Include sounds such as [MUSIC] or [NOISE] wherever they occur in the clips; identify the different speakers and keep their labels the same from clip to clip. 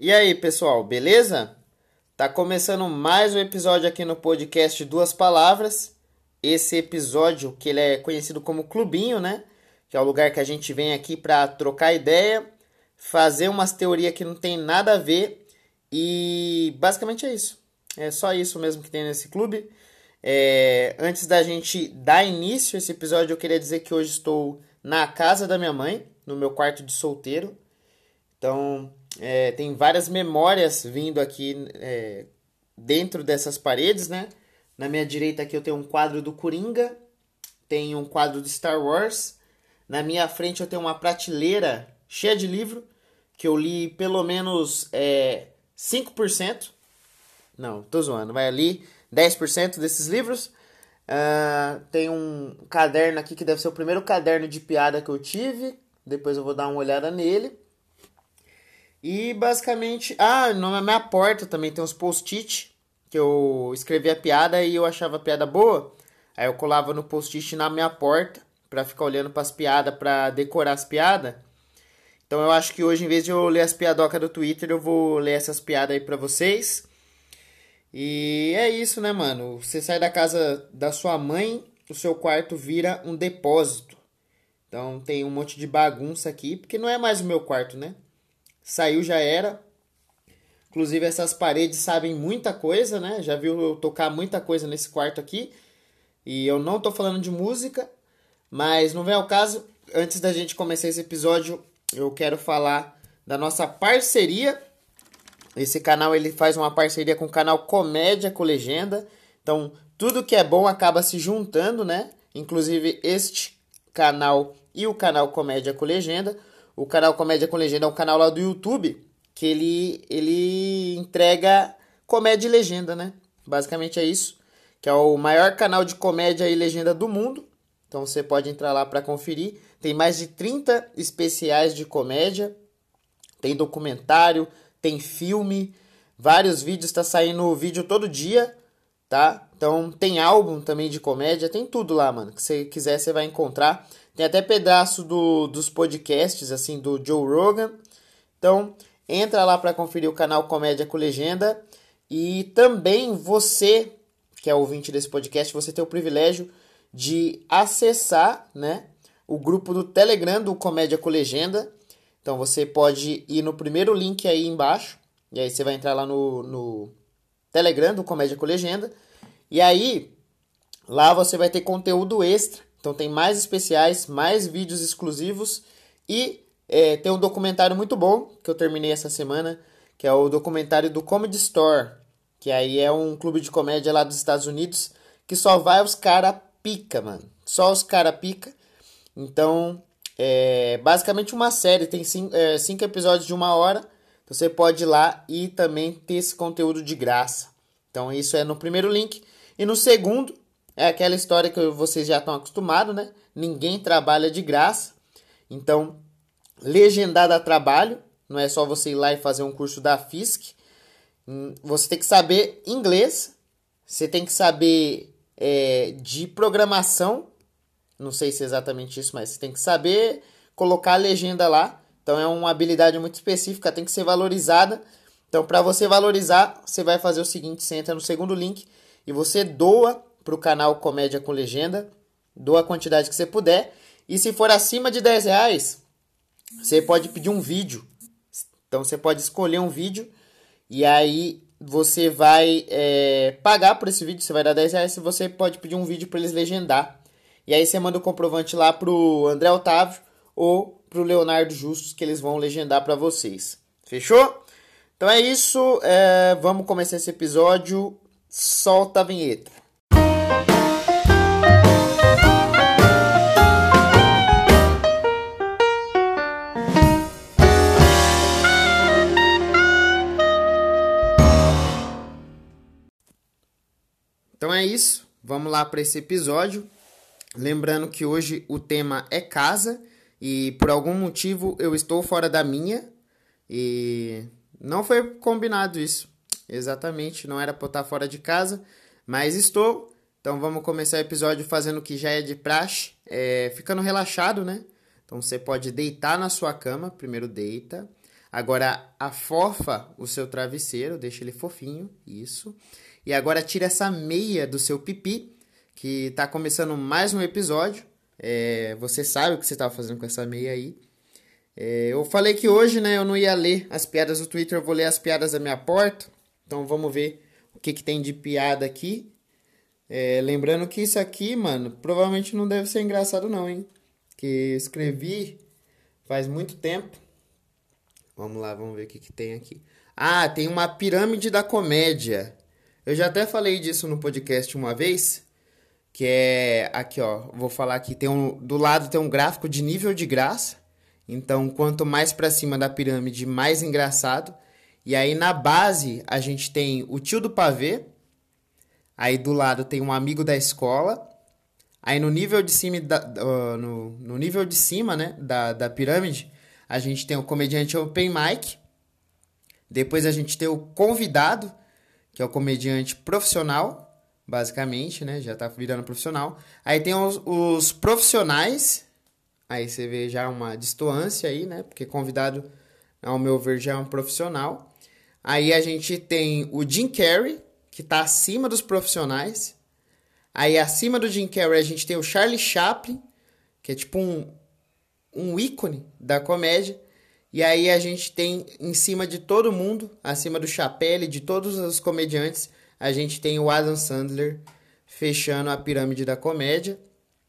Speaker 1: E aí, pessoal, beleza? Tá começando mais um episódio aqui no podcast Duas Palavras. Esse episódio que ele é conhecido como Clubinho, né? Que é o lugar que a gente vem aqui para trocar ideia, fazer umas teorias que não tem nada a ver e basicamente é isso. É só isso mesmo que tem nesse clube. É, antes da gente dar início a esse episódio, eu queria dizer que hoje estou na casa da minha mãe, no meu quarto de solteiro. Então, é, tem várias memórias vindo aqui é, dentro dessas paredes, né? Na minha direita aqui eu tenho um quadro do Coringa, tenho um quadro do Star Wars. Na minha frente eu tenho uma prateleira cheia de livro, que eu li pelo menos é, 5%. Não, tô zoando, vai ali 10% desses livros. Uh, tem um caderno aqui que deve ser o primeiro caderno de piada que eu tive. Depois eu vou dar uma olhada nele. E basicamente. Ah, na minha porta também tem uns post-it. Que eu escrevi a piada e eu achava a piada boa. Aí eu colava no post-it na minha porta. Pra ficar olhando para as piadas, pra decorar as piadas. Então eu acho que hoje, em vez de eu ler as piadocas do Twitter, eu vou ler essas piadas aí pra vocês. E é isso, né, mano? Você sai da casa da sua mãe, o seu quarto vira um depósito. Então tem um monte de bagunça aqui, porque não é mais o meu quarto, né? Saiu já era. Inclusive essas paredes sabem muita coisa, né? Já viu eu tocar muita coisa nesse quarto aqui. E eu não tô falando de música, mas não vem ao caso. Antes da gente começar esse episódio, eu quero falar da nossa parceria esse canal ele faz uma parceria com o canal Comédia com Legenda. Então, tudo que é bom acaba se juntando, né? Inclusive este canal e o canal Comédia com Legenda. O canal Comédia com Legenda é um canal lá do YouTube que ele, ele entrega comédia e legenda, né? Basicamente é isso. Que é o maior canal de comédia e legenda do mundo. Então você pode entrar lá para conferir. Tem mais de 30 especiais de comédia. Tem documentário, tem filme, vários vídeos, está saindo vídeo todo dia, tá? Então tem álbum também de comédia, tem tudo lá, mano. Que você quiser, você vai encontrar. Tem até pedaço do, dos podcasts, assim, do Joe Rogan. Então, entra lá para conferir o canal Comédia com Legenda. E também você, que é ouvinte desse podcast, você tem o privilégio de acessar, né? O grupo do Telegram do Comédia com Legenda. Então você pode ir no primeiro link aí embaixo, e aí você vai entrar lá no, no Telegram do Comédia com Legenda, e aí lá você vai ter conteúdo extra. Então tem mais especiais, mais vídeos exclusivos e é, tem um documentário muito bom que eu terminei essa semana, que é o documentário do Comedy Store, que aí é um clube de comédia lá dos Estados Unidos que só vai os cara pica, mano. Só os cara pica. Então, é basicamente uma série, tem cinco, é, cinco episódios de uma hora. Então você pode ir lá e também ter esse conteúdo de graça. Então isso é no primeiro link. E no segundo, é aquela história que vocês já estão acostumados, né? Ninguém trabalha de graça. Então, legendar dá trabalho. Não é só você ir lá e fazer um curso da FISC. Hum, você tem que saber inglês. Você tem que saber é, de programação não sei se é exatamente isso, mas você tem que saber colocar a legenda lá. Então é uma habilidade muito específica, tem que ser valorizada. Então, para você valorizar, você vai fazer o seguinte: você entra no segundo link e você doa para o canal Comédia com Legenda, doa a quantidade que você puder. E se for acima de 10 reais, você pode pedir um vídeo. Então você pode escolher um vídeo e aí você vai é, pagar por esse vídeo. Você vai dar 10 reais. Você pode pedir um vídeo para eles legendar. E aí você manda o comprovante lá pro André Otávio ou pro Leonardo Justus que eles vão legendar para vocês. Fechou? Então é isso. É, vamos começar esse episódio. Solta a vinheta. Isso. Vamos lá para esse episódio. Lembrando que hoje o tema é casa e por algum motivo eu estou fora da minha e não foi combinado isso. Exatamente, não era para estar fora de casa, mas estou. Então vamos começar o episódio fazendo o que já é de praxe, é, ficando relaxado, né? Então você pode deitar na sua cama, primeiro deita, Agora afofa o seu travesseiro, deixa ele fofinho, isso. E agora tira essa meia do seu pipi, que tá começando mais um episódio. É, você sabe o que você estava fazendo com essa meia aí. É, eu falei que hoje, né, eu não ia ler as piadas do Twitter, eu vou ler as piadas da minha porta. Então vamos ver o que, que tem de piada aqui. É, lembrando que isso aqui, mano, provavelmente não deve ser engraçado não, hein? Que escrevi faz muito tempo. Vamos lá, vamos ver o que, que tem aqui. Ah, tem uma pirâmide da comédia. Eu já até falei disso no podcast uma vez que é aqui, ó, vou falar aqui, tem um do lado tem um gráfico de nível de graça. Então, quanto mais para cima da pirâmide, mais engraçado. E aí na base a gente tem o tio do pavê. Aí do lado tem um amigo da escola. Aí no nível de cima da, no, no nível de cima, né, da, da pirâmide, a gente tem o comediante open mic. Depois a gente tem o convidado, que é o comediante profissional basicamente, né? Já tá virando profissional. Aí tem os, os profissionais, aí você vê já uma distância aí, né? Porque convidado, ao meu ver, já é um profissional. Aí a gente tem o Jim Carrey, que tá acima dos profissionais. Aí acima do Jim Carrey a gente tem o Charlie Chaplin, que é tipo um, um ícone da comédia. E aí a gente tem em cima de todo mundo, acima do Chapelle, de todos os comediantes, a gente tem o Adam Sandler fechando a pirâmide da comédia.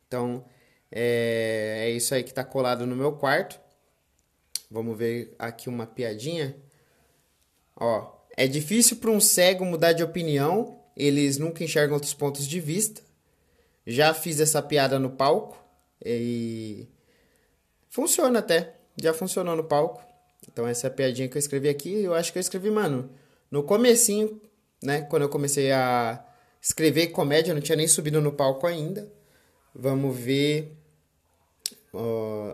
Speaker 1: Então, é, é isso aí que está colado no meu quarto. Vamos ver aqui uma piadinha. Ó, é difícil para um cego mudar de opinião. Eles nunca enxergam outros pontos de vista. Já fiz essa piada no palco e funciona até. Já funcionou no palco. Então essa é a piadinha que eu escrevi aqui. Eu acho que eu escrevi, mano, no comecinho né? Quando eu comecei a escrever comédia, eu não tinha nem subido no palco ainda. Vamos ver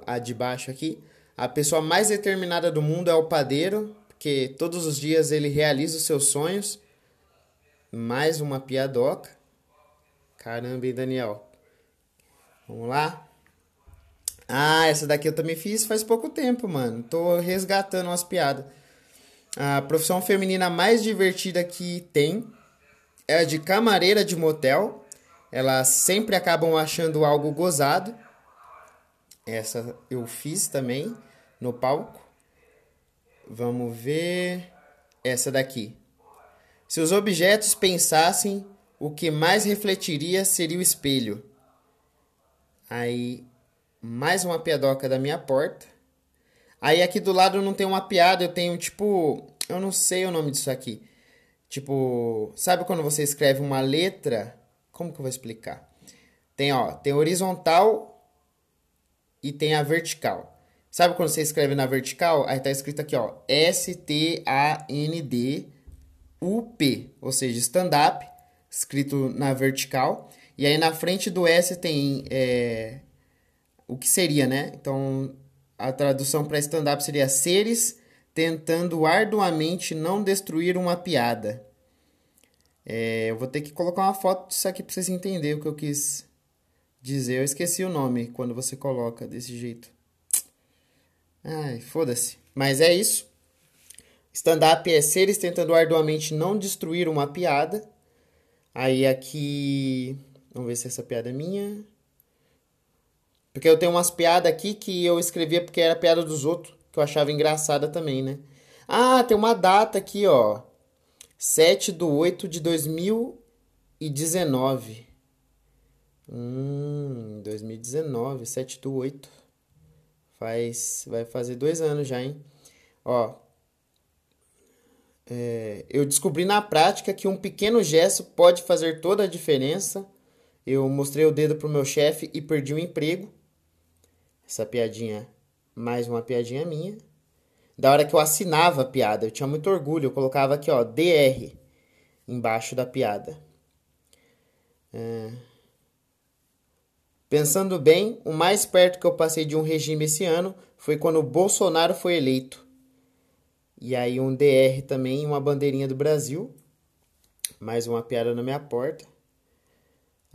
Speaker 1: a de baixo aqui. A pessoa mais determinada do mundo é o padeiro, porque todos os dias ele realiza os seus sonhos. Mais uma piadoca. Caramba, hein, Daniel? Vamos lá. Ah, essa daqui eu também fiz faz pouco tempo, mano. Tô resgatando umas piadas. A profissão feminina mais divertida que tem é a de camareira de motel. Elas sempre acabam achando algo gozado. Essa eu fiz também no palco. Vamos ver essa daqui. Se os objetos pensassem, o que mais refletiria seria o espelho. Aí, mais uma pedoca da minha porta. Aí aqui do lado não tem uma piada, eu tenho tipo. Eu não sei o nome disso aqui. Tipo, sabe quando você escreve uma letra? Como que eu vou explicar? Tem, ó, tem horizontal e tem a vertical. Sabe quando você escreve na vertical? Aí tá escrito aqui, ó, S-T-A-N-D-U-P, ou seja, stand-up, escrito na vertical. E aí na frente do S tem é, o que seria, né? Então, a tradução para stand-up seria seres tentando arduamente não destruir uma piada. É, eu vou ter que colocar uma foto disso aqui para vocês entenderem o que eu quis dizer. Eu esqueci o nome quando você coloca desse jeito. Ai, foda-se. Mas é isso. Stand-up é seres tentando arduamente não destruir uma piada. Aí aqui. Vamos ver se essa piada é minha. Porque eu tenho umas piadas aqui que eu escrevia porque era piada dos outros, que eu achava engraçada também, né? Ah, tem uma data aqui, ó. 7 de 8 de 2019. Hum, 2019, 7 do 8. Faz, vai fazer dois anos já, hein? Ó, é, eu descobri na prática que um pequeno gesto pode fazer toda a diferença. Eu mostrei o dedo pro meu chefe e perdi o emprego. Essa piadinha, mais uma piadinha minha. Da hora que eu assinava a piada, eu tinha muito orgulho, eu colocava aqui, ó, DR, embaixo da piada. É... Pensando bem, o mais perto que eu passei de um regime esse ano foi quando o Bolsonaro foi eleito. E aí um DR também, uma bandeirinha do Brasil. Mais uma piada na minha porta.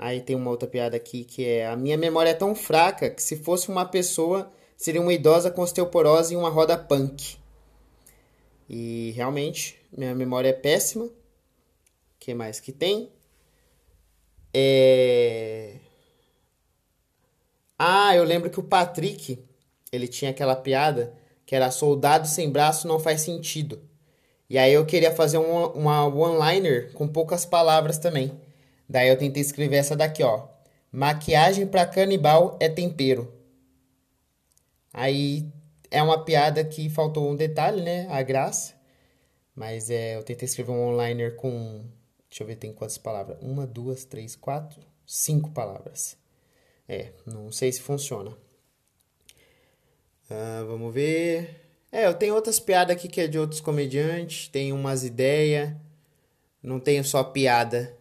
Speaker 1: Aí tem uma outra piada aqui que é: A minha memória é tão fraca que se fosse uma pessoa, seria uma idosa com osteoporose e uma roda punk. E realmente, minha memória é péssima. O que mais que tem? É... Ah, eu lembro que o Patrick, ele tinha aquela piada que era soldado sem braço não faz sentido. E aí eu queria fazer um, uma one-liner com poucas palavras também. Daí eu tentei escrever essa daqui, ó. Maquiagem para canibal é tempero. Aí é uma piada que faltou um detalhe, né? A graça. Mas é, eu tentei escrever um one-liner com. Deixa eu ver, tem quantas palavras? Uma, duas, três, quatro, cinco palavras. É, não sei se funciona. Uh, vamos ver. É, eu tenho outras piadas aqui que é de outros comediantes. Tem umas ideias. Não tenho só piada.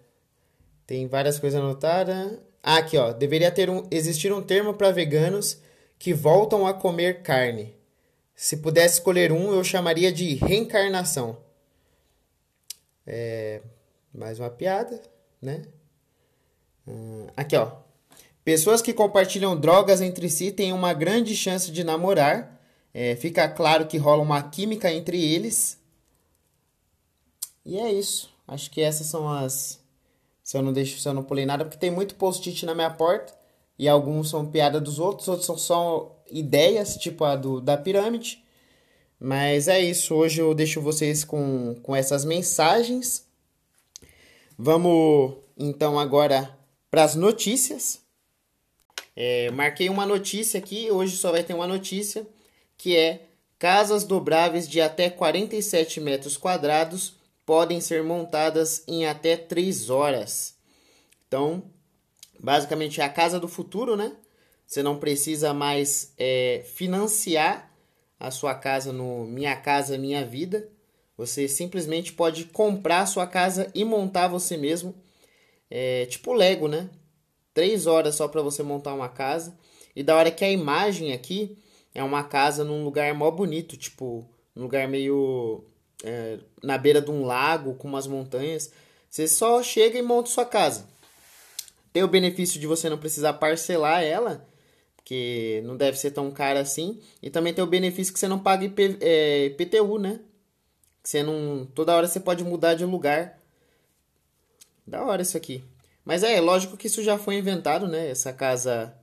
Speaker 1: Tem várias coisas anotadas. Ah, aqui, ó. Deveria ter um, existir um termo para veganos que voltam a comer carne. Se pudesse escolher um, eu chamaria de reencarnação. É, mais uma piada, né? Uh, aqui, ó. Pessoas que compartilham drogas entre si têm uma grande chance de namorar. É, fica claro que rola uma química entre eles. E é isso. Acho que essas são as. Se eu não deixo, se eu não pulei nada, porque tem muito post-it na minha porta. E alguns são piada dos outros, outros são só ideias, tipo a do, da pirâmide. Mas é isso. Hoje eu deixo vocês com, com essas mensagens. Vamos então agora para as notícias. É, marquei uma notícia aqui, hoje só vai ter uma notícia, que é casas dobráveis de até 47 metros quadrados podem ser montadas em até 3 horas. Então, basicamente é a casa do futuro, né? Você não precisa mais é, financiar a sua casa no Minha Casa Minha Vida. Você simplesmente pode comprar a sua casa e montar você mesmo. É, tipo Lego, né? três horas só para você montar uma casa. E da hora que a imagem aqui é uma casa num lugar mó bonito, tipo, um lugar meio é, na beira de um lago com umas montanhas. Você só chega e monta sua casa. Tem o benefício de você não precisar parcelar ela, que não deve ser tão cara assim. E também tem o benefício que você não paga IP, é, IPTU, né? Que você não. Toda hora você pode mudar de lugar. Da hora isso aqui. Mas é, lógico que isso já foi inventado, né? Essa casa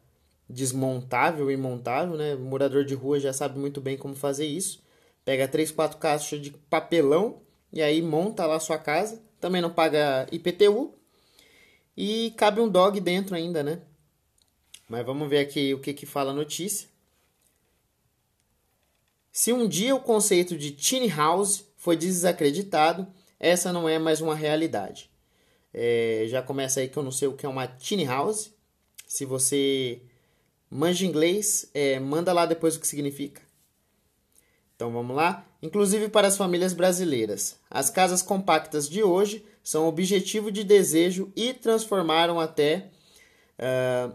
Speaker 1: desmontável e montável, né? O morador de rua já sabe muito bem como fazer isso. Pega três, quatro caixas de papelão e aí monta lá a sua casa. Também não paga IPTU. E cabe um dog dentro ainda, né? Mas vamos ver aqui o que, que fala a notícia. Se um dia o conceito de tiny house foi desacreditado, essa não é mais uma realidade. É, já começa aí que eu não sei o que é uma tiny house. Se você manja inglês, é, manda lá depois o que significa. Então vamos lá? Inclusive para as famílias brasileiras. As casas compactas de hoje são objetivo de desejo e transformaram até uh,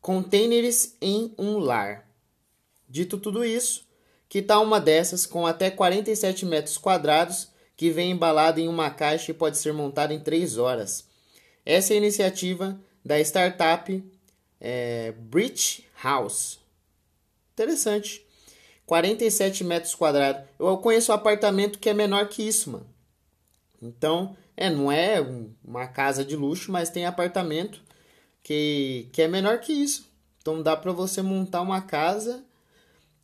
Speaker 1: containers em um lar. Dito tudo isso, que tal uma dessas com até 47 metros quadrados que vem embalado em uma caixa e pode ser montada em 3 horas. Essa é a iniciativa da startup é, Bridge House. Interessante. 47 metros quadrados. Eu conheço um apartamento que é menor que isso, mano. Então, é, não é uma casa de luxo, mas tem apartamento que, que é menor que isso. Então dá para você montar uma casa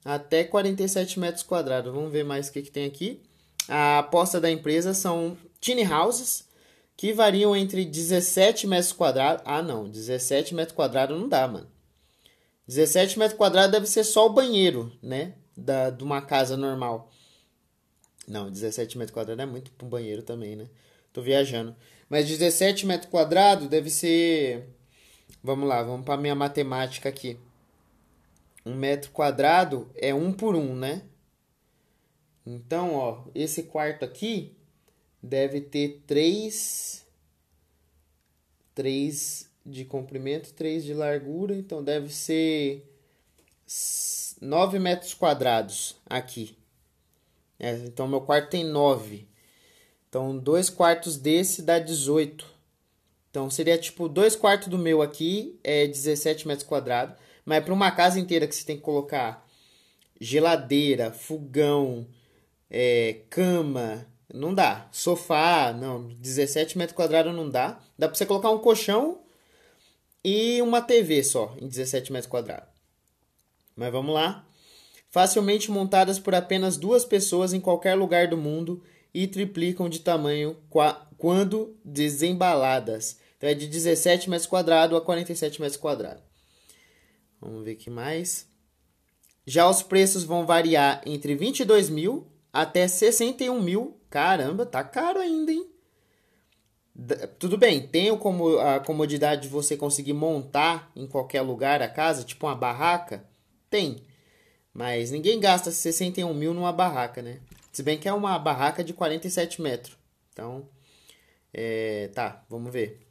Speaker 1: até 47 metros quadrados. Vamos ver mais o que, que tem aqui. A aposta da empresa são tiny houses que variam entre 17 metros quadrados. Ah, não, 17 metros quadrados não dá, mano. 17 metros quadrados deve ser só o banheiro, né? Da, de uma casa normal. Não, 17 metros quadrados é muito para um banheiro também, né? Tô viajando. Mas 17 metros quadrados deve ser. Vamos lá, vamos para minha matemática aqui. Um metro quadrado é um por um, né? Então, ó, esse quarto aqui deve ter três, três de comprimento, três de largura, então deve ser 9 metros quadrados aqui. É, então, meu quarto tem 9. Então, dois quartos desse dá 18. Então, seria tipo dois quartos do meu aqui, é 17 metros quadrados. Mas para uma casa inteira que você tem que colocar geladeira, fogão, é, cama, não dá. Sofá, não. 17 metros quadrados não dá. Dá pra você colocar um colchão e uma TV só em 17 metros quadrados. Mas vamos lá. Facilmente montadas por apenas duas pessoas em qualquer lugar do mundo e triplicam de tamanho quando desembaladas. Então é de 17 metros quadrados a 47 metros quadrados. Vamos ver aqui mais. Já os preços vão variar entre 22 mil até 61 mil. Caramba, tá caro ainda, hein? Tudo bem, tem como a comodidade de você conseguir montar em qualquer lugar a casa, tipo uma barraca? Tem. Mas ninguém gasta 61 mil numa barraca, né? Se bem que é uma barraca de 47 metros. Então, é, tá, vamos ver.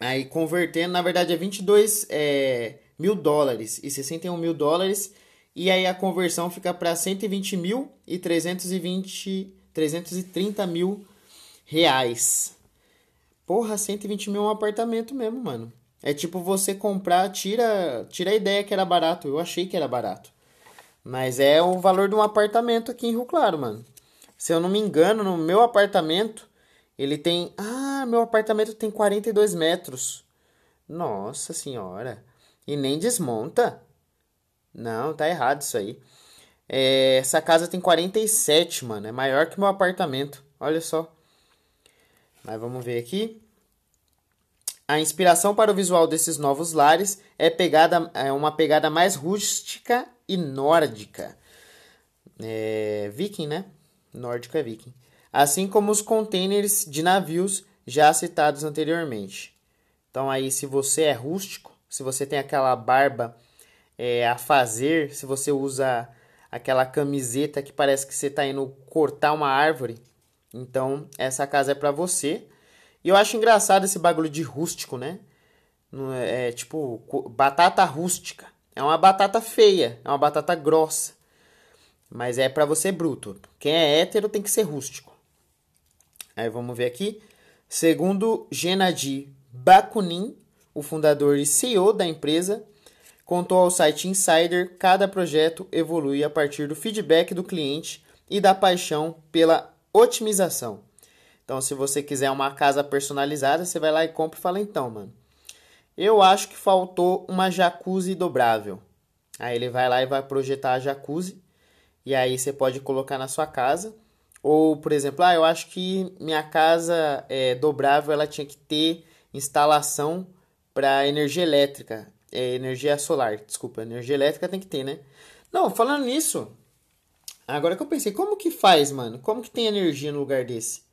Speaker 1: Aí convertendo, na verdade é 22 é, mil dólares e 61 mil dólares. E aí a conversão fica para 120 mil e 320, 330 mil reais. Porra, 120 mil é um apartamento mesmo, mano. É tipo você comprar, tira, tira a ideia que era barato. Eu achei que era barato. Mas é o valor de um apartamento aqui em Rio Claro, mano. Se eu não me engano, no meu apartamento, ele tem. Ah, meu apartamento tem 42 metros. Nossa senhora. E nem desmonta. Não, tá errado isso aí. É, essa casa tem 47, mano. É maior que meu apartamento. Olha só. Mas vamos ver aqui. A inspiração para o visual desses novos lares é, pegada, é uma pegada mais rústica e nórdica. É, viking, né? Nórdico é viking. Assim como os containers de navios já citados anteriormente. Então aí, se você é rústico, se você tem aquela barba é, a fazer, se você usa aquela camiseta que parece que você está indo cortar uma árvore, então essa casa é para você. E eu acho engraçado esse bagulho de rústico, né? É, é tipo batata rústica. É uma batata feia, é uma batata grossa. Mas é para você bruto. Quem é hétero tem que ser rústico. Aí vamos ver aqui. Segundo Gennady Bakunin, o fundador e CEO da empresa, contou ao site Insider, cada projeto evolui a partir do feedback do cliente e da paixão pela otimização. Então, se você quiser uma casa personalizada, você vai lá e compra e fala: então, mano, eu acho que faltou uma jacuzzi dobrável. Aí ele vai lá e vai projetar a jacuzzi. E aí você pode colocar na sua casa. Ou, por exemplo, ah, eu acho que minha casa é dobrável, ela tinha que ter instalação para energia elétrica. É, energia solar, desculpa, energia elétrica tem que ter, né? Não, falando nisso, agora que eu pensei, como que faz, mano? Como que tem energia no lugar desse?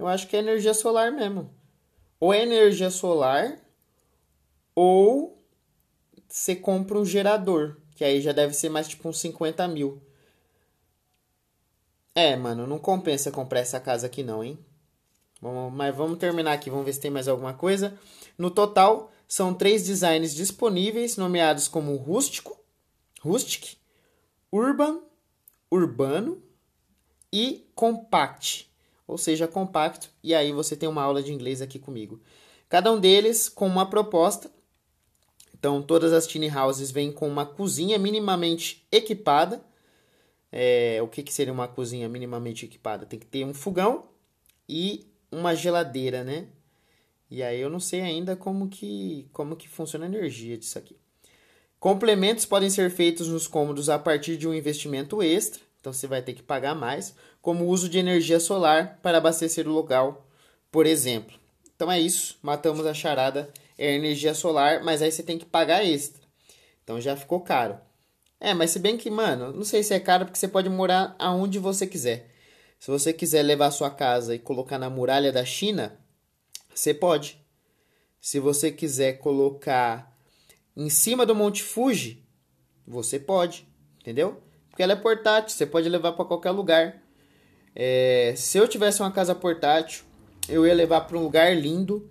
Speaker 1: Eu acho que é energia solar mesmo. Ou é energia solar, ou você compra um gerador, que aí já deve ser mais tipo uns 50 mil. É, mano, não compensa comprar essa casa aqui não, hein? Vamos, mas vamos terminar aqui, vamos ver se tem mais alguma coisa. No total, são três designs disponíveis, nomeados como rústico, rustic, urban, urbano e compact ou seja, compacto, e aí você tem uma aula de inglês aqui comigo. Cada um deles com uma proposta. Então, todas as tiny houses vêm com uma cozinha minimamente equipada. É, o que, que seria uma cozinha minimamente equipada? Tem que ter um fogão e uma geladeira, né? E aí eu não sei ainda como que, como que funciona a energia disso aqui. Complementos podem ser feitos nos cômodos a partir de um investimento extra. Então você vai ter que pagar mais, como o uso de energia solar para abastecer o local, por exemplo. Então é isso, matamos a charada, é energia solar, mas aí você tem que pagar extra. Então já ficou caro. É, mas se bem que, mano, não sei se é caro porque você pode morar aonde você quiser. Se você quiser levar a sua casa e colocar na muralha da China, você pode. Se você quiser colocar em cima do Monte Fuji, você pode, entendeu? Porque ela é portátil, você pode levar para qualquer lugar. É, se eu tivesse uma casa portátil, eu ia levar para um lugar lindo.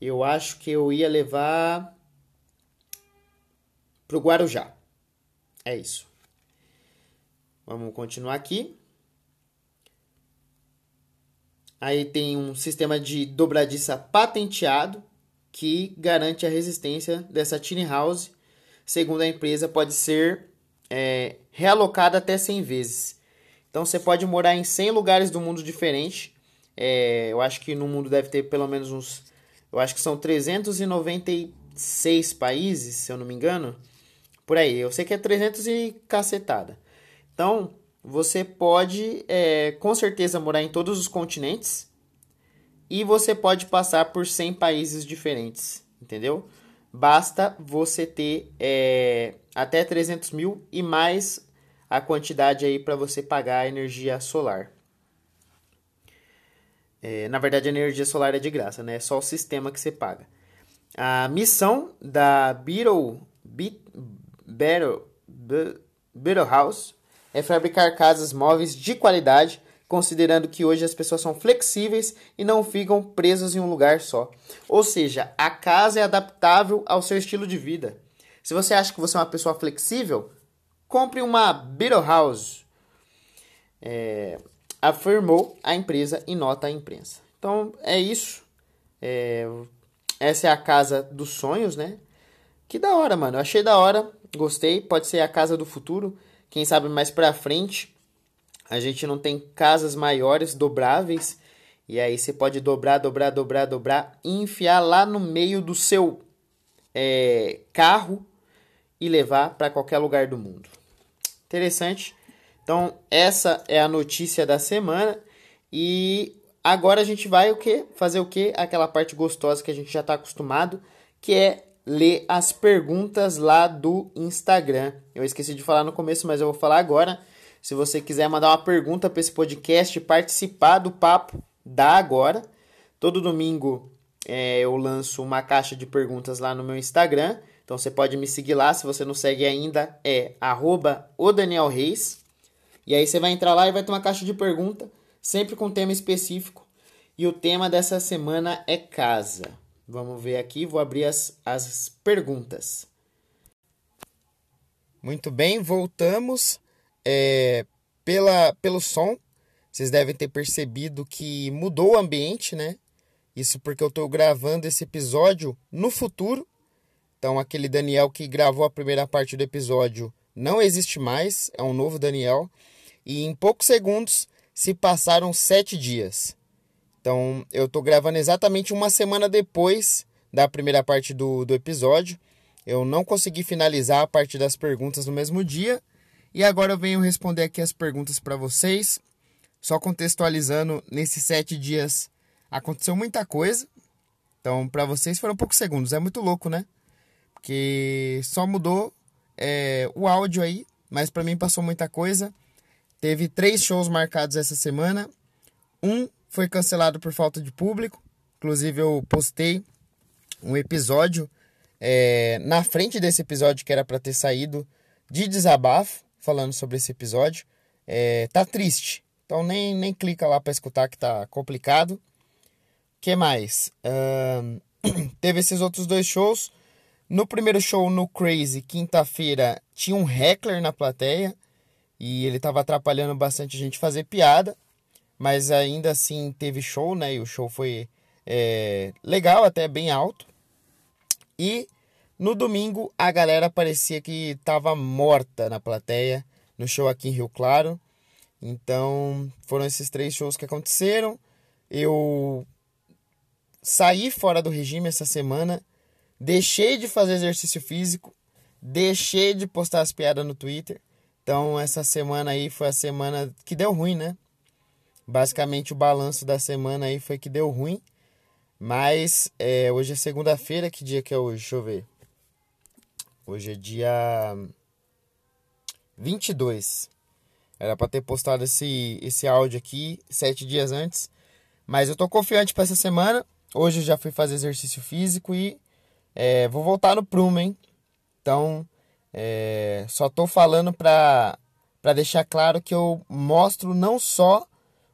Speaker 1: Eu acho que eu ia levar para o Guarujá. É isso. Vamos continuar aqui. Aí tem um sistema de dobradiça patenteado que garante a resistência dessa tiny house. Segundo a empresa, pode ser é, realocada até 100 vezes. Então você pode morar em 100 lugares do mundo diferente. É, eu acho que no mundo deve ter pelo menos uns. Eu acho que são 396 países, se eu não me engano. Por aí. Eu sei que é 300 e cacetada. Então você pode é, com certeza morar em todos os continentes. E você pode passar por 100 países diferentes. Entendeu? Basta você ter é, até 300 mil e mais a quantidade aí para você pagar a energia solar. É, na verdade, a energia solar é de graça, né? É só o sistema que você paga. A missão da Beetle, Beetle, Beetle House é fabricar casas móveis de qualidade, considerando que hoje as pessoas são flexíveis e não ficam presas em um lugar só. Ou seja, a casa é adaptável ao seu estilo de vida. Se você acha que você é uma pessoa flexível, compre uma Beetle House. É, afirmou a empresa em nota à imprensa. Então é isso. É, essa é a casa dos sonhos, né? Que da hora, mano. Eu achei da hora. Gostei. Pode ser a casa do futuro. Quem sabe mais pra frente a gente não tem casas maiores, dobráveis. E aí você pode dobrar, dobrar, dobrar, dobrar e enfiar lá no meio do seu é, carro e levar para qualquer lugar do mundo. Interessante. Então, essa é a notícia da semana. E agora a gente vai o que? Fazer o que? Aquela parte gostosa que a gente já está acostumado, que é ler as perguntas lá do Instagram. Eu esqueci de falar no começo, mas eu vou falar agora. Se você quiser mandar uma pergunta para esse podcast, participar do papo, dá agora. Todo domingo é, eu lanço uma caixa de perguntas lá no meu Instagram. Então você pode me seguir lá, se você não segue ainda, é arroba o Daniel Reis. E aí você vai entrar lá e vai ter uma caixa de pergunta, sempre com tema específico. E o tema dessa semana é casa. Vamos ver aqui, vou abrir as, as perguntas. Muito bem, voltamos. É, pela, pelo som, vocês devem ter percebido que mudou o ambiente, né? Isso porque eu estou gravando esse episódio no futuro. Então, aquele Daniel que gravou a primeira parte do episódio não existe mais, é um novo Daniel. E em poucos segundos se passaram sete dias. Então, eu estou gravando exatamente uma semana depois da primeira parte do, do episódio. Eu não consegui finalizar a parte das perguntas no mesmo dia. E agora eu venho responder aqui as perguntas para vocês. Só contextualizando, nesses sete dias aconteceu muita coisa. Então, para vocês foram poucos segundos. É muito louco, né? Que só mudou é, o áudio aí, mas para mim passou muita coisa. Teve três shows marcados essa semana. Um foi cancelado por falta de público. Inclusive eu postei um episódio é, na frente desse episódio que era para ter saído de desabafo falando sobre esse episódio. É, tá triste, então nem, nem clica lá para escutar que tá complicado. que mais? Uh, [CLEARS THROAT] teve esses outros dois shows. No primeiro show no Crazy, quinta-feira, tinha um heckler na plateia e ele estava atrapalhando bastante a gente fazer piada, mas ainda assim teve show, né? E o show foi é, legal, até bem alto. E no domingo a galera parecia que estava morta na plateia no show aqui em Rio Claro. Então foram esses três shows que aconteceram. Eu saí fora do regime essa semana Deixei de fazer exercício físico, deixei de postar as piadas no Twitter. Então, essa semana aí foi a semana que deu ruim, né? Basicamente, o balanço da semana aí foi que deu ruim. Mas é, hoje é segunda-feira, que dia que é hoje? Deixa eu ver. Hoje é dia 22. Era para ter postado esse, esse áudio aqui sete dias antes. Mas eu tô confiante para essa semana. Hoje eu já fui fazer exercício físico e é, vou voltar no prumo, hein? Então, é, só estou falando para deixar claro que eu mostro não só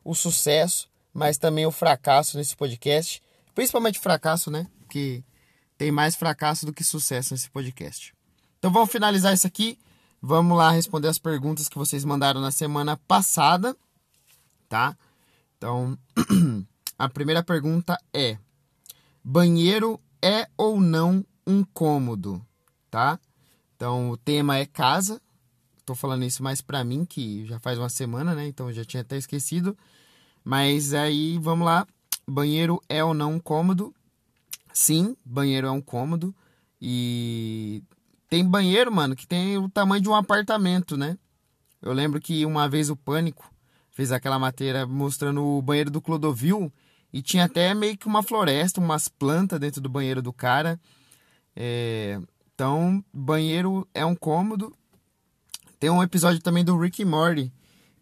Speaker 1: o sucesso, mas também o fracasso nesse podcast. Principalmente fracasso, né? Que tem mais fracasso do que sucesso nesse podcast. Então vamos finalizar isso aqui. Vamos lá responder as perguntas que vocês mandaram na semana passada, tá? Então, [CLEARS THROAT] a primeira pergunta é: banheiro é ou não um cômodo, tá? Então o tema é casa, tô falando isso mais pra mim, que já faz uma semana, né? Então eu já tinha até esquecido. Mas aí, vamos lá. Banheiro é ou não cômodo? Sim, banheiro é um cômodo. E tem banheiro, mano, que tem o tamanho de um apartamento, né? Eu lembro que uma vez o Pânico fez aquela matéria mostrando o banheiro do Clodovil e tinha até meio que uma floresta, umas plantas dentro do banheiro do cara. É... Então, banheiro é um cômodo. Tem um episódio também do Rick e Morty,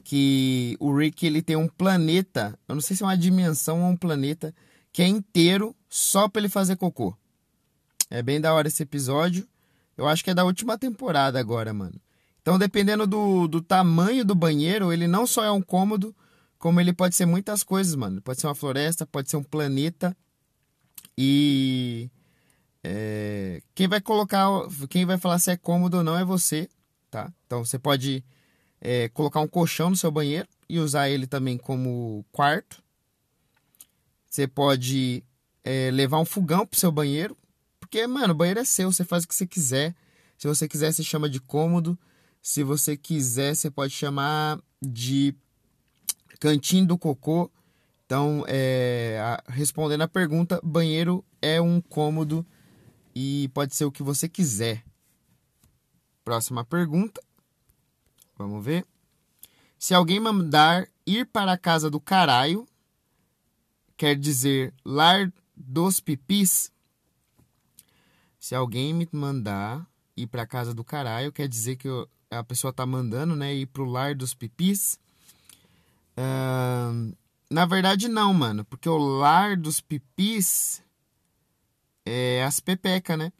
Speaker 1: que o Rick ele tem um planeta, eu não sei se é uma dimensão ou um planeta, que é inteiro só para ele fazer cocô. É bem da hora esse episódio. Eu acho que é da última temporada agora, mano. Então, dependendo do, do tamanho do banheiro, ele não só é um cômodo, como ele pode ser muitas coisas, mano. Pode ser uma floresta, pode ser um planeta. E é, quem vai colocar, quem vai falar se é cômodo ou não é você, tá? Então você pode é, colocar um colchão no seu banheiro e usar ele também como quarto. Você pode é, levar um fogão pro seu banheiro, porque, mano, o banheiro é seu, você faz o que você quiser. Se você quiser, você chama de cômodo. Se você quiser, você pode chamar de cantinho do cocô. Então, é, a, respondendo a pergunta, banheiro é um cômodo e pode ser o que você quiser. Próxima pergunta. Vamos ver. Se alguém mandar ir para a casa do caralho, quer dizer lar dos pipis. Se alguém me mandar ir para a casa do caralho, quer dizer que eu, a pessoa tá mandando, né, ir pro lar dos pipis. Na verdade, não, mano, porque o lar dos pipis é as pepeca, né?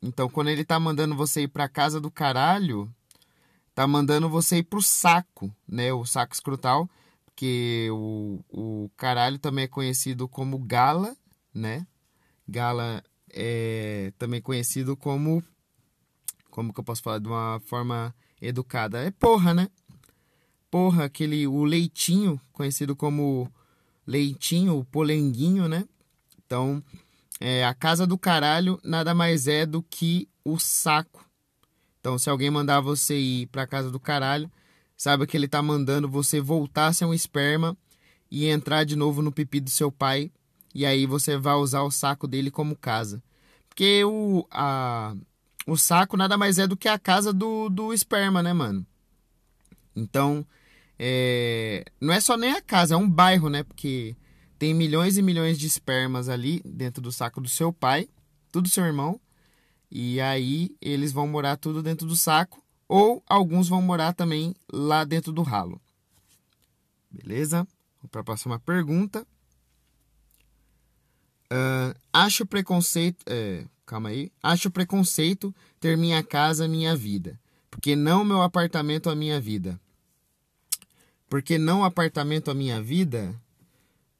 Speaker 1: Então, quando ele tá mandando você ir pra casa do caralho, tá mandando você ir pro saco, né? O saco escrotal, porque o, o caralho também é conhecido como gala, né? Gala é também conhecido como como que eu posso falar de uma forma educada? É porra, né? Porra, aquele o leitinho, conhecido como leitinho, o polenguinho, né? Então, é, a casa do caralho nada mais é do que o saco. Então, se alguém mandar você ir para a casa do caralho, sabe que ele tá mandando você voltar a ser um esperma e entrar de novo no pipi do seu pai, e aí você vai usar o saco dele como casa. Porque o, a, o saco nada mais é do que a casa do, do esperma, né, mano? Então, é, não é só nem a casa, é um bairro, né? Porque tem milhões e milhões de espermas ali dentro do saco do seu pai, tudo seu irmão. E aí eles vão morar tudo dentro do saco, ou alguns vão morar também lá dentro do ralo. Beleza? Vamos para a próxima pergunta. Uh, acho preconceito. É, calma aí. Acho preconceito ter minha casa, minha vida. Porque não meu apartamento, a minha vida. Porque não apartamento, a minha vida?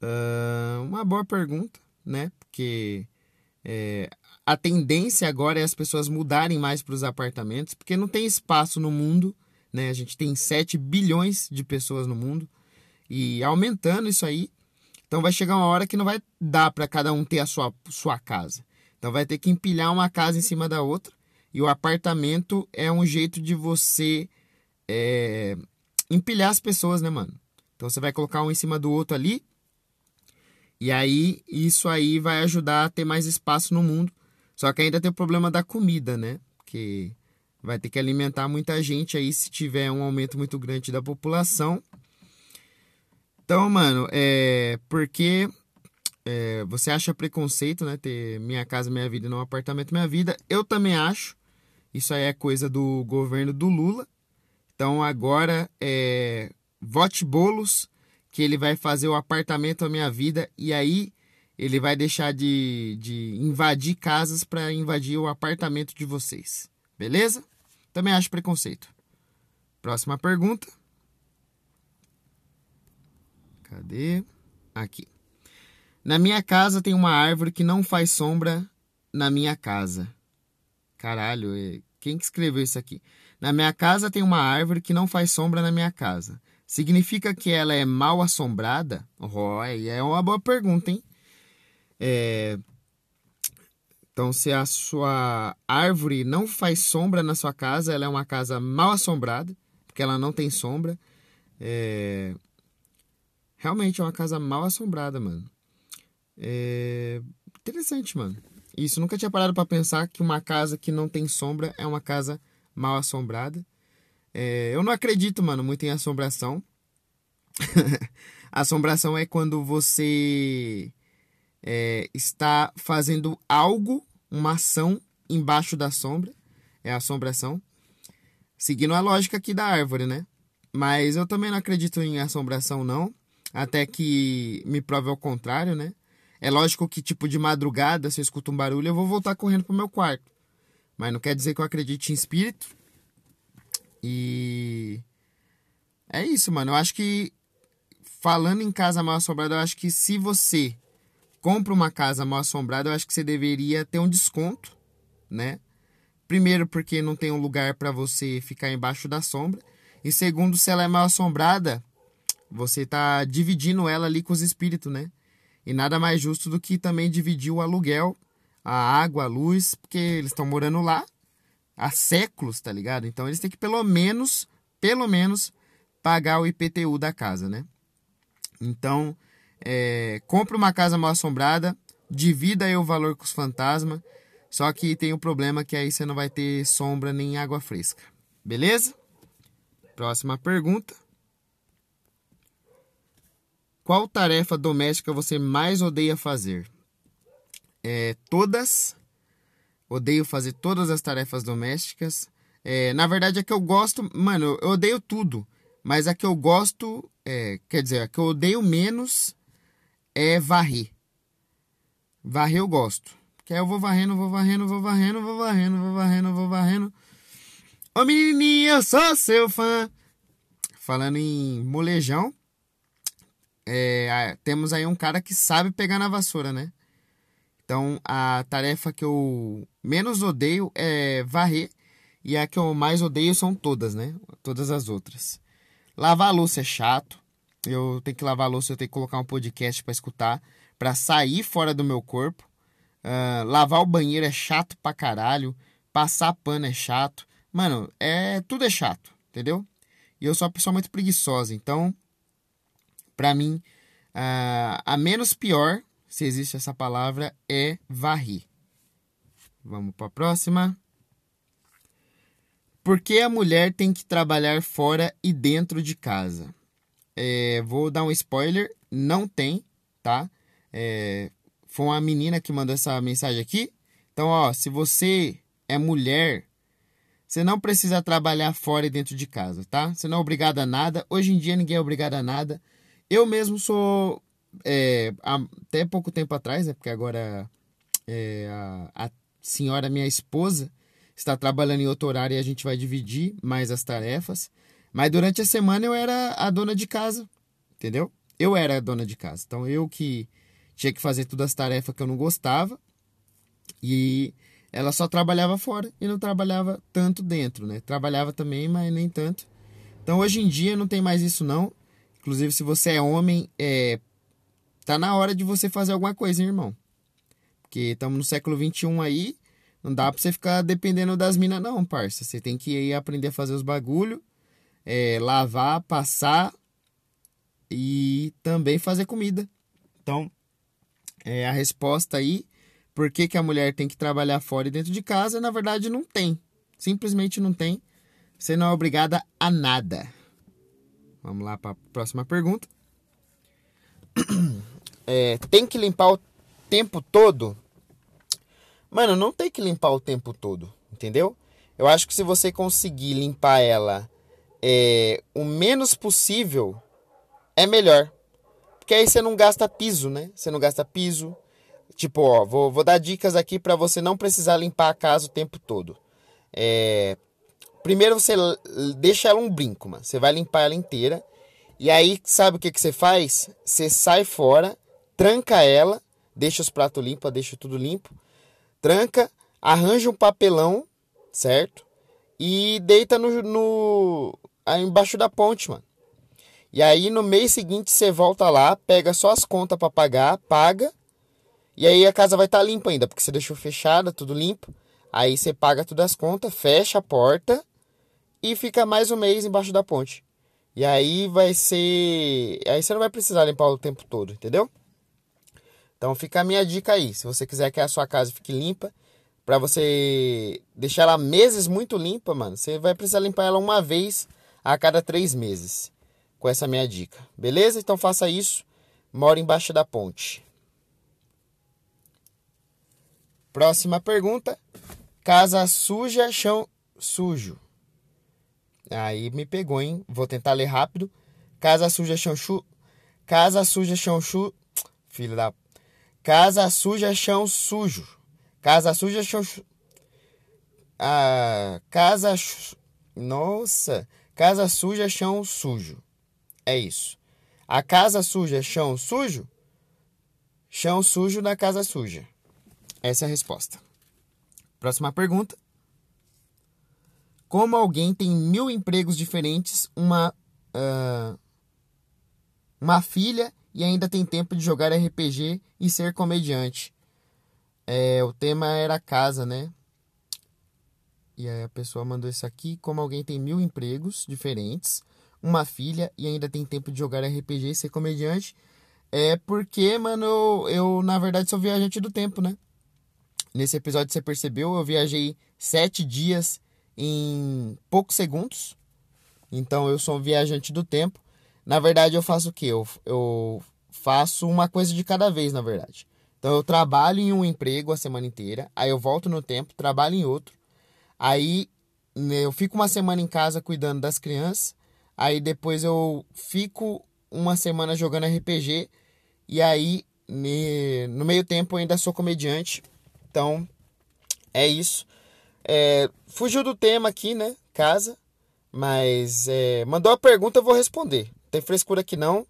Speaker 1: Uh, uma boa pergunta, né? Porque é, a tendência agora é as pessoas mudarem mais para os apartamentos, porque não tem espaço no mundo, né? A gente tem 7 bilhões de pessoas no mundo. E aumentando isso aí, então vai chegar uma hora que não vai dar para cada um ter a sua, sua casa. Então vai ter que empilhar uma casa em cima da outra. E o apartamento é um jeito de você é, empilhar as pessoas, né, mano? Então você vai colocar um em cima do outro ali. E aí isso aí vai ajudar a ter mais espaço no mundo. Só que ainda tem o problema da comida, né? Porque vai ter que alimentar muita gente aí se tiver um aumento muito grande da população. Então, mano, é porque é, você acha preconceito, né? Ter minha casa, minha vida, não apartamento, minha vida. Eu também acho. Isso aí é coisa do governo do Lula. Então agora é vote bolos que ele vai fazer o apartamento a minha vida e aí ele vai deixar de, de invadir casas para invadir o apartamento de vocês. Beleza? Também acho preconceito. Próxima pergunta. Cadê? Aqui. Na minha casa tem uma árvore que não faz sombra na minha casa. Caralho, é, quem que escreveu isso aqui? Na minha casa tem uma árvore que não faz sombra na minha casa. Significa que ela é mal assombrada? Oh, é uma boa pergunta, hein? É... Então, se a sua árvore não faz sombra na sua casa, ela é uma casa mal assombrada, porque ela não tem sombra. É... Realmente é uma casa mal assombrada, mano. É... Interessante, mano. Isso, nunca tinha parado para pensar que uma casa que não tem sombra é uma casa mal assombrada. É... Eu não acredito, mano, muito em assombração. [LAUGHS] assombração é quando você é, está fazendo algo, uma ação embaixo da sombra, é assombração, seguindo a lógica aqui da árvore, né? Mas eu também não acredito em assombração, não, até que me prove ao contrário, né? É lógico que, tipo, de madrugada, se eu escuto um barulho, eu vou voltar correndo pro meu quarto. Mas não quer dizer que eu acredite em espírito. E. É isso, mano. Eu acho que. Falando em casa mal assombrada, eu acho que se você compra uma casa mal assombrada, eu acho que você deveria ter um desconto, né? Primeiro, porque não tem um lugar para você ficar embaixo da sombra. E segundo, se ela é mal assombrada, você está dividindo ela ali com os espíritos, né? E nada mais justo do que também dividir o aluguel, a água, a luz, porque eles estão morando lá há séculos, tá ligado? Então eles têm que pelo menos, pelo menos, pagar o IPTU da casa, né? Então, é, compra uma casa mal assombrada, divida aí o valor com os fantasmas. Só que tem o um problema que aí você não vai ter sombra nem água fresca. Beleza? Próxima pergunta. Qual tarefa doméstica você mais odeia fazer? É, todas. Odeio fazer todas as tarefas domésticas. É, na verdade, é que eu gosto. Mano, eu odeio tudo. Mas a que eu gosto. É, quer dizer, a que eu odeio menos é varrer. Varrer eu gosto. Que aí eu vou varrendo, vou varrendo, vou varrendo, vou varrendo, vou varrendo, vou varrendo. Ô menininha, eu sou seu fã. Falando em molejão, é, temos aí um cara que sabe pegar na vassoura, né? Então a tarefa que eu menos odeio é varrer e a que eu mais odeio são todas, né? Todas as outras. Lavar a louça é chato eu tenho que lavar a louça, eu tenho que colocar um podcast para escutar, para sair fora do meu corpo. Uh, lavar o banheiro é chato pra caralho. Passar pano é chato. Mano, é tudo é chato, entendeu? E eu sou uma pessoa muito preguiçosa, então, pra mim, uh, a menos pior, se existe essa palavra, é varrer. Vamos para a próxima. Por que a mulher tem que trabalhar fora e dentro de casa? É, vou dar um spoiler, não tem, tá? É, foi uma menina que mandou essa mensagem aqui. Então, ó, se você é mulher, você não precisa trabalhar fora e dentro de casa, tá? Você não é obrigada a nada. Hoje em dia ninguém é obrigado a nada. Eu mesmo sou é, até pouco tempo atrás, né? Porque agora é, a, a, senhora, minha esposa, está trabalhando em outro horário e a gente vai dividir mais as tarefas. Mas durante a semana eu era a dona de casa, entendeu? Eu era a dona de casa. Então eu que tinha que fazer todas as tarefas que eu não gostava. E ela só trabalhava fora e não trabalhava tanto dentro, né? Trabalhava também, mas nem tanto. Então hoje em dia não tem mais isso não. Inclusive se você é homem, é tá na hora de você fazer alguma coisa, hein, irmão. Porque estamos no século 21 aí, não dá pra você ficar dependendo das minas não, parça. Você tem que ir aprender a fazer os bagulho é, lavar, passar e também fazer comida. Então, é a resposta aí, por que, que a mulher tem que trabalhar fora e dentro de casa, na verdade não tem. Simplesmente não tem. Você não é obrigada a nada. Vamos lá para a próxima pergunta. [CLEARS THROAT] É, tem que limpar o tempo todo? Mano, não tem que limpar o tempo todo, entendeu? Eu acho que se você conseguir limpar ela é, o menos possível, é melhor. Porque aí você não gasta piso, né? Você não gasta piso. Tipo, ó, vou, vou dar dicas aqui para você não precisar limpar a casa o tempo todo. É, primeiro você deixa ela um brinco, mano. Você vai limpar ela inteira. E aí, sabe o que, que você faz? Você sai fora, tranca ela, deixa os pratos limpos, deixa tudo limpo. Tranca, arranja um papelão, certo? E deita no, no, embaixo da ponte, mano. E aí no mês seguinte você volta lá, pega só as contas para pagar, paga E aí a casa vai estar tá limpa ainda, porque você deixou fechada, tudo limpo. Aí você paga todas as contas, fecha a porta e fica mais um mês embaixo da ponte. E aí vai ser. Aí você não vai precisar limpar o tempo todo, entendeu? Então fica a minha dica aí. Se você quiser que a sua casa fique limpa, para você deixar ela meses muito limpa, mano, você vai precisar limpar ela uma vez a cada três meses. Com essa minha dica. Beleza? Então faça isso. Mora embaixo da ponte. Próxima pergunta. Casa suja, chão sujo. Aí me pegou, hein? Vou tentar ler rápido. Casa suja, chão chu. Casa suja, chão chu. [TSK] Filho da. Casa suja, chão sujo. Casa suja, chão. Ah, casa. Nossa. Casa suja, chão sujo. É isso. A casa suja, chão sujo. Chão sujo na casa suja. Essa é a resposta. Próxima pergunta. Como alguém tem mil empregos diferentes, uma, uh, uma filha e ainda tem tempo de jogar RPG e ser comediante? É, o tema era casa, né? E aí a pessoa mandou isso aqui. Como alguém tem mil empregos diferentes, uma filha e ainda tem tempo de jogar RPG e ser comediante. É porque, mano, eu, eu na verdade sou viajante do tempo, né? Nesse episódio você percebeu, eu viajei sete dias em poucos segundos. Então eu sou um viajante do tempo. Na verdade, eu faço o quê? Eu, eu faço uma coisa de cada vez, na verdade. Então eu trabalho em um emprego a semana inteira, aí eu volto no tempo, trabalho em outro. Aí né, eu fico uma semana em casa cuidando das crianças, aí depois eu fico uma semana jogando RPG e aí no meio tempo eu ainda sou comediante. Então é isso. É, fugiu do tema aqui, né? Casa. Mas é, mandou a pergunta, eu vou responder. Tem frescura aqui não.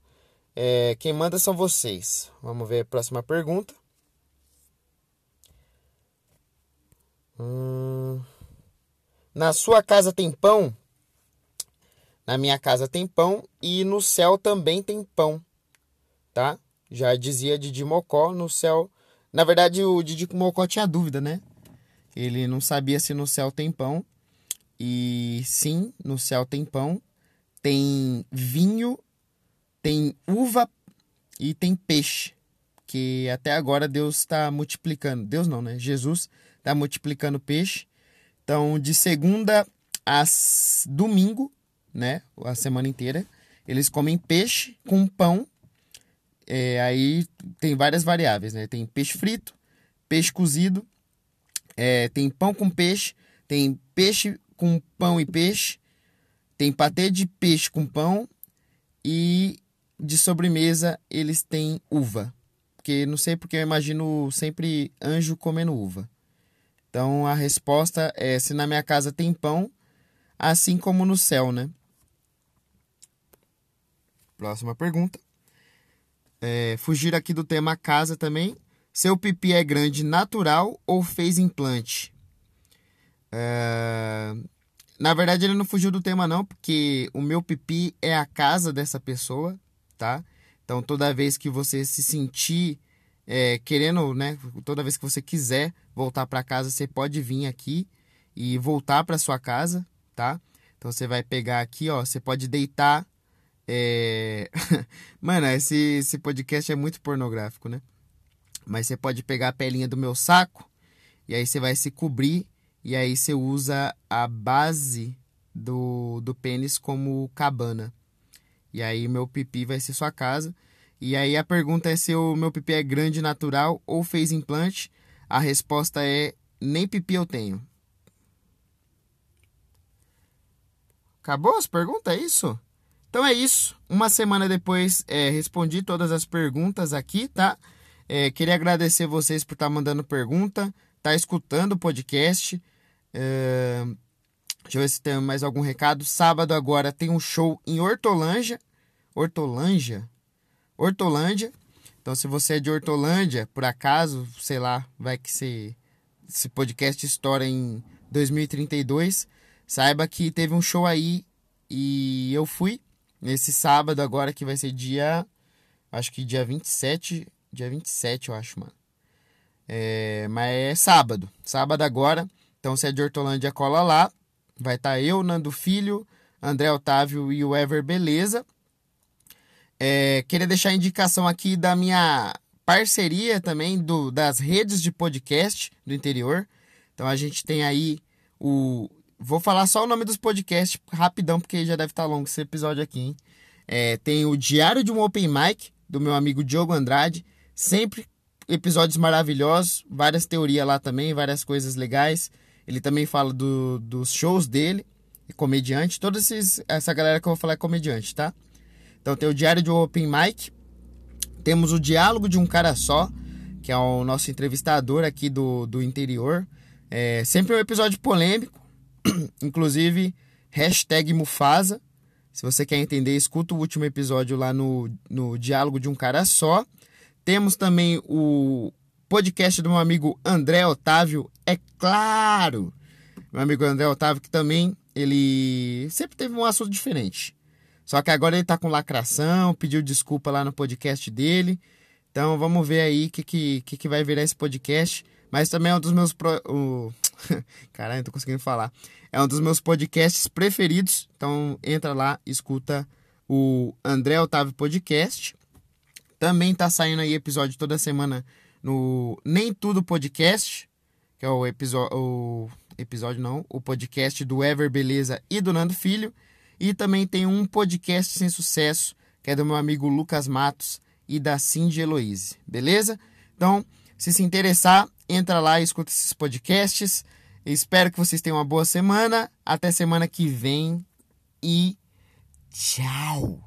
Speaker 1: É, quem manda são vocês. Vamos ver a próxima pergunta. Hum, na sua casa tem pão? Na minha casa tem pão e no céu também tem pão, tá? Já dizia Didi Mocó, no céu... Na verdade, o Didi Mocó tinha dúvida, né? Ele não sabia se no céu tem pão. E sim, no céu tem pão, tem vinho, tem uva e tem peixe. Que até agora Deus está multiplicando. Deus não, né? Jesus está multiplicando peixe. Então, de segunda a domingo, né? A semana inteira, eles comem peixe com pão. É, aí tem várias variáveis, né? Tem peixe frito, peixe cozido é, tem pão com peixe, tem peixe com pão e peixe, tem patê de peixe com pão e de sobremesa eles têm uva. Porque não sei porque eu imagino sempre anjo comendo uva. Então a resposta é se na minha casa tem pão, assim como no céu, né? Próxima pergunta. É, fugir aqui do tema casa também. Seu pipi é grande natural ou fez implante? É... Na verdade, ele não fugiu do tema, não, porque o meu pipi é a casa dessa pessoa, tá? Então, toda vez que você se sentir é, querendo, né? Toda vez que você quiser voltar para casa, você pode vir aqui e voltar para sua casa, tá? Então, você vai pegar aqui, ó. Você pode deitar. É... [LAUGHS] Mano, esse, esse podcast é muito pornográfico, né? Mas você pode pegar a pelinha do meu saco e aí você vai se cobrir e aí você usa a base do, do pênis como cabana. E aí meu pipi vai ser sua casa. E aí a pergunta é se o meu pipi é grande natural ou fez implante. A resposta é nem pipi eu tenho. Acabou as perguntas, é isso? Então é isso. Uma semana depois é, respondi todas as perguntas aqui, tá? É, queria agradecer vocês por estar tá mandando pergunta, estar tá escutando o podcast. É, deixa eu ver se tem mais algum recado. Sábado agora tem um show em Hortolândia. Hortolândia? Hortolândia. Então, se você é de Hortolândia, por acaso, sei lá, vai que se, esse podcast estoura em 2032, saiba que teve um show aí e eu fui nesse sábado agora, que vai ser dia, acho que dia 27 Dia 27, eu acho, mano. É, mas é sábado. Sábado agora. Então, se é de Hortolândia, cola lá. Vai estar tá eu, Nando Filho, André Otávio e o Ever Beleza. É, queria deixar a indicação aqui da minha parceria também do, das redes de podcast do interior. Então a gente tem aí o. Vou falar só o nome dos podcasts rapidão, porque já deve estar tá longo esse episódio aqui, hein? É, tem o Diário de um Open Mic, do meu amigo Diogo Andrade. Sempre episódios maravilhosos, várias teorias lá também, várias coisas legais. Ele também fala do, dos shows dele, comediante. Toda essa galera que eu vou falar é comediante, tá? Então tem o Diário de Open Mic. Temos o Diálogo de um Cara Só, que é o nosso entrevistador aqui do, do interior. É sempre um episódio polêmico, [CLEARS THROAT] inclusive hashtag Mufasa. Se você quer entender, escuta o último episódio lá no, no Diálogo de um Cara Só. Temos também o podcast do meu amigo André Otávio, é claro. Meu amigo André Otávio, que também ele sempre teve um assunto diferente. Só que agora ele tá com lacração, pediu desculpa lá no podcast dele. Então vamos ver aí o que, que, que vai virar esse podcast. Mas também é um dos meus. Pro... [LAUGHS] Caralho, não tô conseguindo falar. É um dos meus podcasts preferidos. Então entra lá, escuta o André Otávio Podcast. Também tá saindo aí episódio toda semana no Nem Tudo Podcast, que é o episódio. O episódio não, o podcast do Ever Beleza e do Nando Filho. E também tem um podcast sem sucesso, que é do meu amigo Lucas Matos e da Cindy Eloise. Beleza? Então, se se interessar, entra lá e escuta esses podcasts. Espero que vocês tenham uma boa semana. Até semana que vem e tchau!